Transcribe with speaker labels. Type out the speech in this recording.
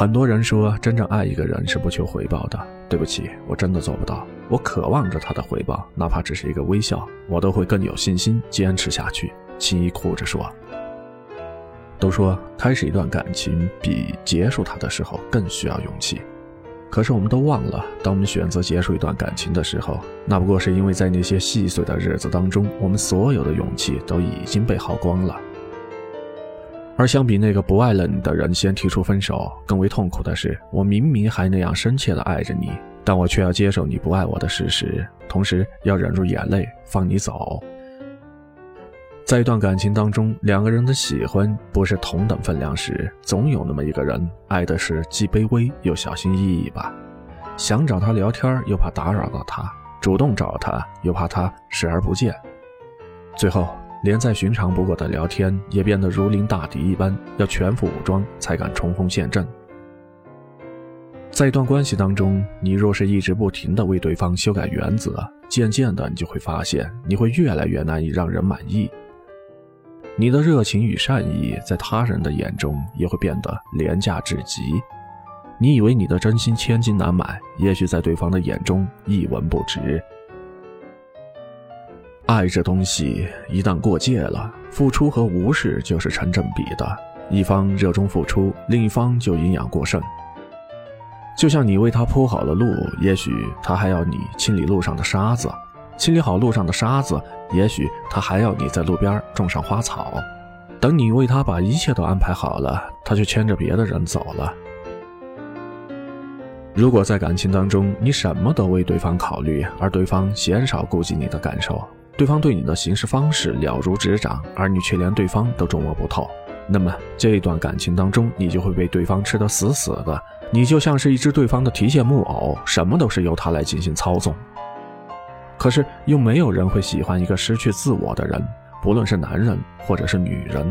Speaker 1: 很多人说，真正爱一个人是不求回报的。对不起，我真的做不到。我渴望着他的回报，哪怕只是一个微笑，我都会更有信心坚持下去。青衣哭着说：“都说开始一段感情比结束它的时候更需要勇气，可是我们都忘了，当我们选择结束一段感情的时候，那不过是因为在那些细碎的日子当中，我们所有的勇气都已经被耗光了。”而相比那个不爱了你的人先提出分手，更为痛苦的是，我明明还那样深切的爱着你，但我却要接受你不爱我的事实，同时要忍住眼泪放你走。在一段感情当中，两个人的喜欢不是同等分量时，总有那么一个人爱的是既卑微又小心翼翼吧，想找他聊天又怕打扰到他，主动找他又怕他视而不见，最后。连再寻常不过的聊天也变得如临大敌一般，要全副武装才敢冲锋陷阵。在一段关系当中，你若是一直不停地为对方修改原则，渐渐的你就会发现，你会越来越难以让人满意。你的热情与善意在他人的眼中也会变得廉价至极。你以为你的真心千金难买，也许在对方的眼中一文不值。爱这东西一旦过界了，付出和无视就是成正比的。一方热衷付出，另一方就营养过剩。就像你为他铺好了路，也许他还要你清理路上的沙子；清理好路上的沙子，也许他还要你在路边种上花草。等你为他把一切都安排好了，他就牵着别的人走了。如果在感情当中，你什么都为对方考虑，而对方鲜少顾及你的感受。对方对你的行事方式了如指掌，而你却连对方都琢磨不透，那么这一段感情当中，你就会被对方吃得死死的。你就像是一只对方的提线木偶，什么都是由他来进行操纵。可是又没有人会喜欢一个失去自我的人，不论是男人或者是女人。